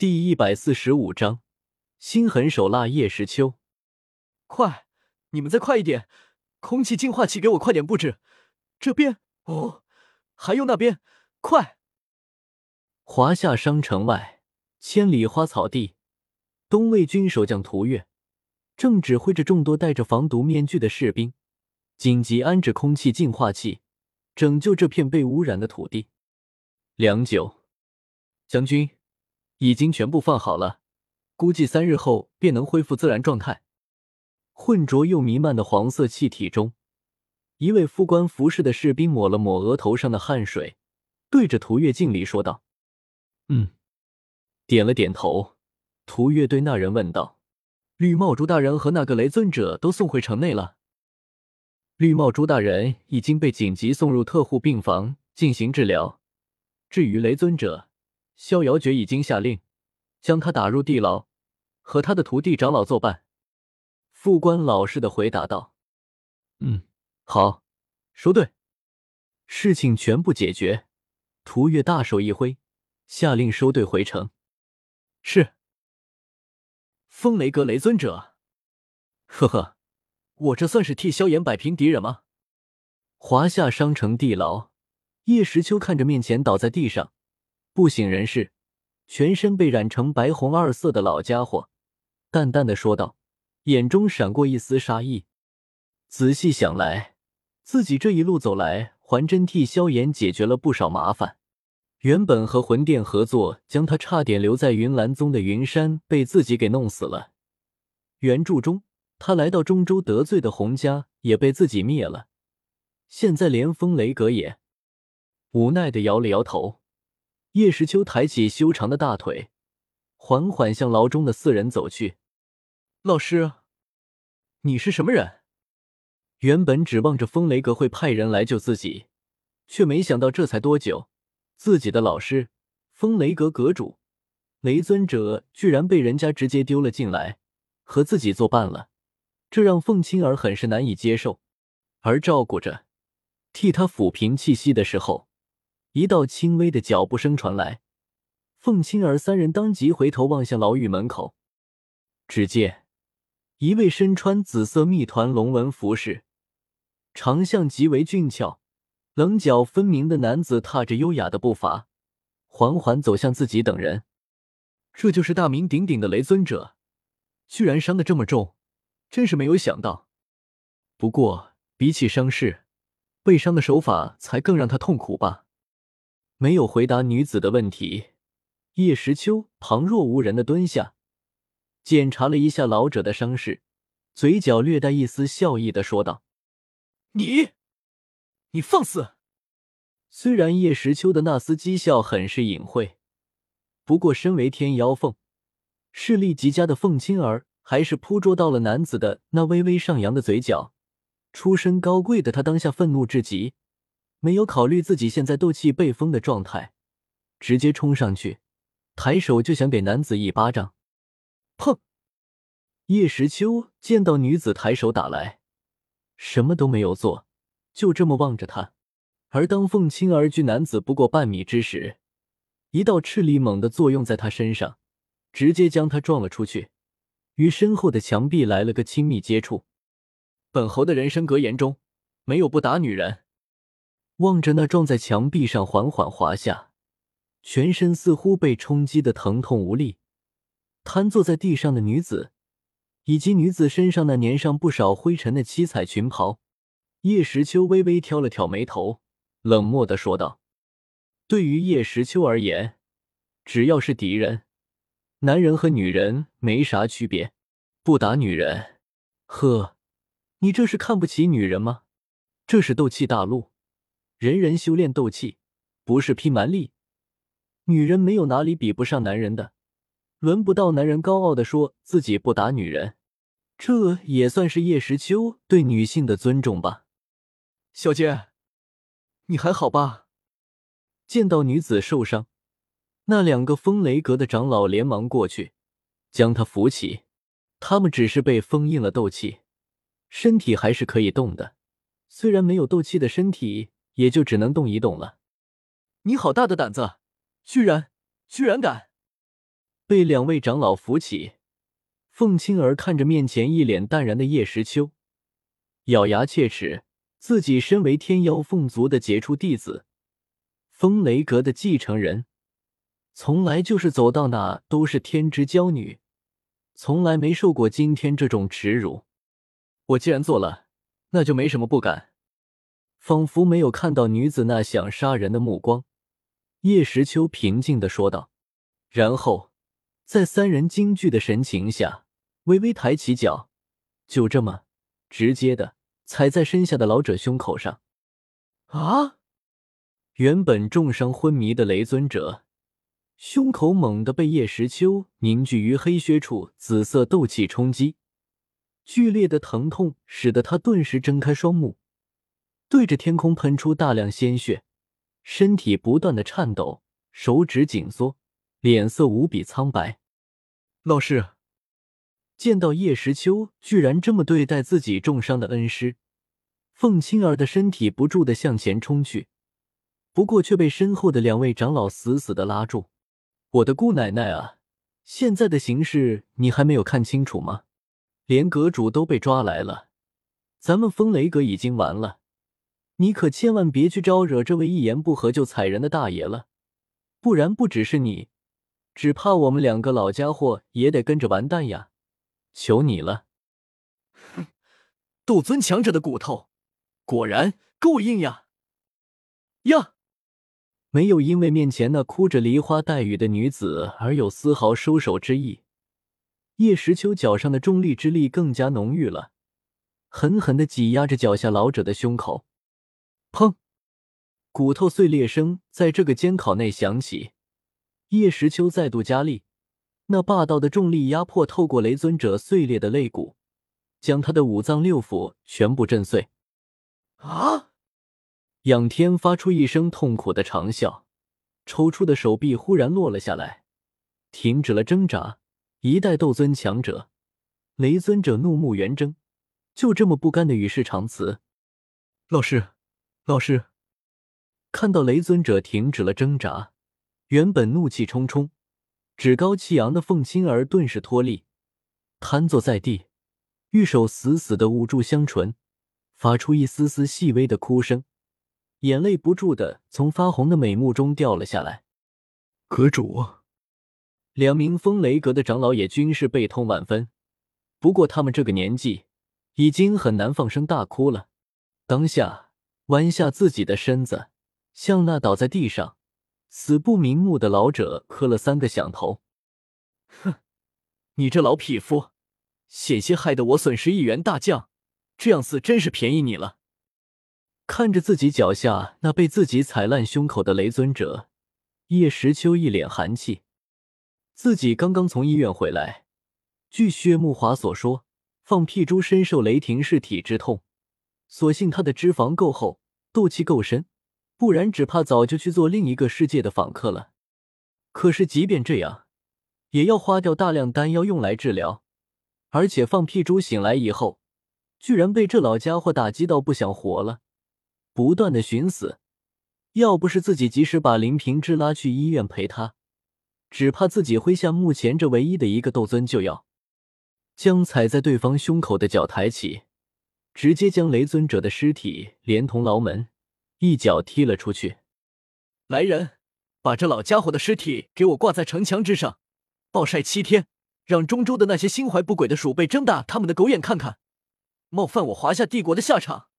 第一百四十五章，心狠手辣叶时秋。快，你们再快一点！空气净化器给我快点布置！这边哦，还有那边，快！华夏商城外，千里花草地，东魏军守将屠月正指挥着众多戴着防毒面具的士兵，紧急安置空气净化器，拯救这片被污染的土地。良久，将军。已经全部放好了，估计三日后便能恢复自然状态。混浊又弥漫的黄色气体中，一位副官服饰的士兵抹了抹额头上的汗水，对着涂月敬礼说道：“嗯。”点了点头。涂月对那人问道：“绿帽朱大人和那个雷尊者都送回城内了？”绿帽朱大人已经被紧急送入特护病房进行治疗。至于雷尊者，逍遥诀已经下令，将他打入地牢，和他的徒弟长老作伴。副官老实的回答道：“嗯，好，说对，事情全部解决。”涂月大手一挥，下令收队回城。是。风雷阁雷尊者，呵呵，我这算是替萧炎摆平敌人吗？华夏商城地牢，叶时秋看着面前倒在地上。不省人事，全身被染成白红二色的老家伙，淡淡的说道，眼中闪过一丝杀意。仔细想来，自己这一路走来，还真替萧炎解决了不少麻烦。原本和魂殿合作，将他差点留在云岚宗的云山，被自己给弄死了。原著中，他来到中州得罪的洪家，也被自己灭了。现在连风雷阁也，无奈的摇了摇头。叶时秋抬起修长的大腿，缓缓向牢中的四人走去。老师，你是什么人？原本指望着风雷阁会派人来救自己，却没想到这才多久，自己的老师风雷阁阁主雷尊者居然被人家直接丢了进来，和自己作伴了。这让凤青儿很是难以接受。而照顾着，替他抚平气息的时候。一道轻微的脚步声传来，凤青儿三人当即回头望向牢狱门口，只见一位身穿紫色密团龙纹服饰、长相极为俊俏、棱角分明的男子，踏着优雅的步伐，缓缓走向自己等人。这就是大名鼎鼎的雷尊者，居然伤得这么重，真是没有想到。不过比起伤势，被伤的手法才更让他痛苦吧。没有回答女子的问题，叶时秋旁若无人的蹲下，检查了一下老者的伤势，嘴角略带一丝笑意的说道：“你，你放肆！”虽然叶时秋的那丝讥笑很是隐晦，不过身为天妖凤，势力极佳的凤青儿还是扑捉到了男子的那微微上扬的嘴角。出身高贵的他当下愤怒至极。没有考虑自己现在斗气被封的状态，直接冲上去，抬手就想给男子一巴掌。砰！叶时秋见到女子抬手打来，什么都没有做，就这么望着他。而当凤青儿距男子不过半米之时，一道斥力猛地作用在他身上，直接将他撞了出去，与身后的墙壁来了个亲密接触。本侯的人生格言中没有不打女人。望着那撞在墙壁上缓缓滑下，全身似乎被冲击的疼痛无力，瘫坐在地上的女子，以及女子身上那粘上不少灰尘的七彩裙袍，叶时秋微微挑了挑眉头，冷漠的说道：“对于叶时秋而言，只要是敌人，男人和女人没啥区别，不打女人。呵，你这是看不起女人吗？这是斗气大陆。”人人修炼斗气，不是拼蛮力。女人没有哪里比不上男人的，轮不到男人高傲的说自己不打女人。这也算是叶时秋对女性的尊重吧。小姐，你还好吧？见到女子受伤，那两个风雷阁的长老连忙过去将她扶起。他们只是被封印了斗气，身体还是可以动的，虽然没有斗气的身体。也就只能动一动了。你好大的胆子，居然居然敢！被两位长老扶起。凤青儿看着面前一脸淡然的叶时秋，咬牙切齿，自己身为天妖凤族的杰出弟子，风雷阁的继承人，从来就是走到哪都是天之娇女，从来没受过今天这种耻辱。我既然做了，那就没什么不敢。仿佛没有看到女子那想杀人的目光，叶时秋平静的说道，然后在三人惊惧的神情下。微微抬起脚，就这么直接的踩在身下的老者胸口上。啊！原本重伤昏迷的雷尊者，胸口猛地被叶时秋凝聚于黑靴处紫色斗气冲击，剧烈的疼痛使得他顿时睁开双目，对着天空喷出大量鲜血，身体不断的颤抖，手指紧缩，脸色无比苍白。老师。见到叶时秋居然这么对待自己重伤的恩师，凤青儿的身体不住的向前冲去，不过却被身后的两位长老死死的拉住。我的姑奶奶啊，现在的形势你还没有看清楚吗？连阁主都被抓来了，咱们风雷阁已经完了。你可千万别去招惹这位一言不合就踩人的大爷了，不然不只是你，只怕我们两个老家伙也得跟着完蛋呀！求你了！哼，斗尊强者的骨头，果然够硬呀！呀，没有因为面前那哭着梨花带雨的女子而有丝毫收手之意。叶时秋脚上的重力之力更加浓郁了，狠狠的挤压着脚下老者的胸口。砰！骨头碎裂声在这个监考内响起。叶时秋再度加力。那霸道的重力压迫透过雷尊者碎裂的肋骨，将他的五脏六腑全部震碎。啊！仰天发出一声痛苦的长啸，抽搐的手臂忽然落了下来，停止了挣扎。一代斗尊强者，雷尊者怒目圆睁，就这么不甘的与世长辞。老师，老师，看到雷尊者停止了挣扎，原本怒气冲冲。趾高气扬的凤青儿顿时脱力，瘫坐在地，玉手死死的捂住香唇，发出一丝丝细微的哭声，眼泪不住的从发红的美目中掉了下来。阁主，两名风雷阁的长老也均是悲痛万分，不过他们这个年纪已经很难放声大哭了。当下弯下自己的身子，向那倒在地上。死不瞑目的老者磕了三个响头。哼，你这老匹夫，险些害得我损失一员大将，这样死真是便宜你了。看着自己脚下那被自己踩烂胸口的雷尊者，叶时秋一脸寒气。自己刚刚从医院回来，据薛慕华所说，放屁猪深受雷霆噬体之痛，所幸他的脂肪够厚，斗气够深。不然，只怕早就去做另一个世界的访客了。可是，即便这样，也要花掉大量丹药用来治疗。而且，放屁猪醒来以后，居然被这老家伙打击到不想活了，不断的寻死。要不是自己及时把林平之拉去医院陪他，只怕自己麾下目前这唯一的一个斗尊就要将踩在对方胸口的脚抬起，直接将雷尊者的尸体连同牢门。一脚踢了出去。来人，把这老家伙的尸体给我挂在城墙之上，暴晒七天，让中州的那些心怀不轨的鼠辈睁大他们的狗眼看看，冒犯我华夏帝国的下场。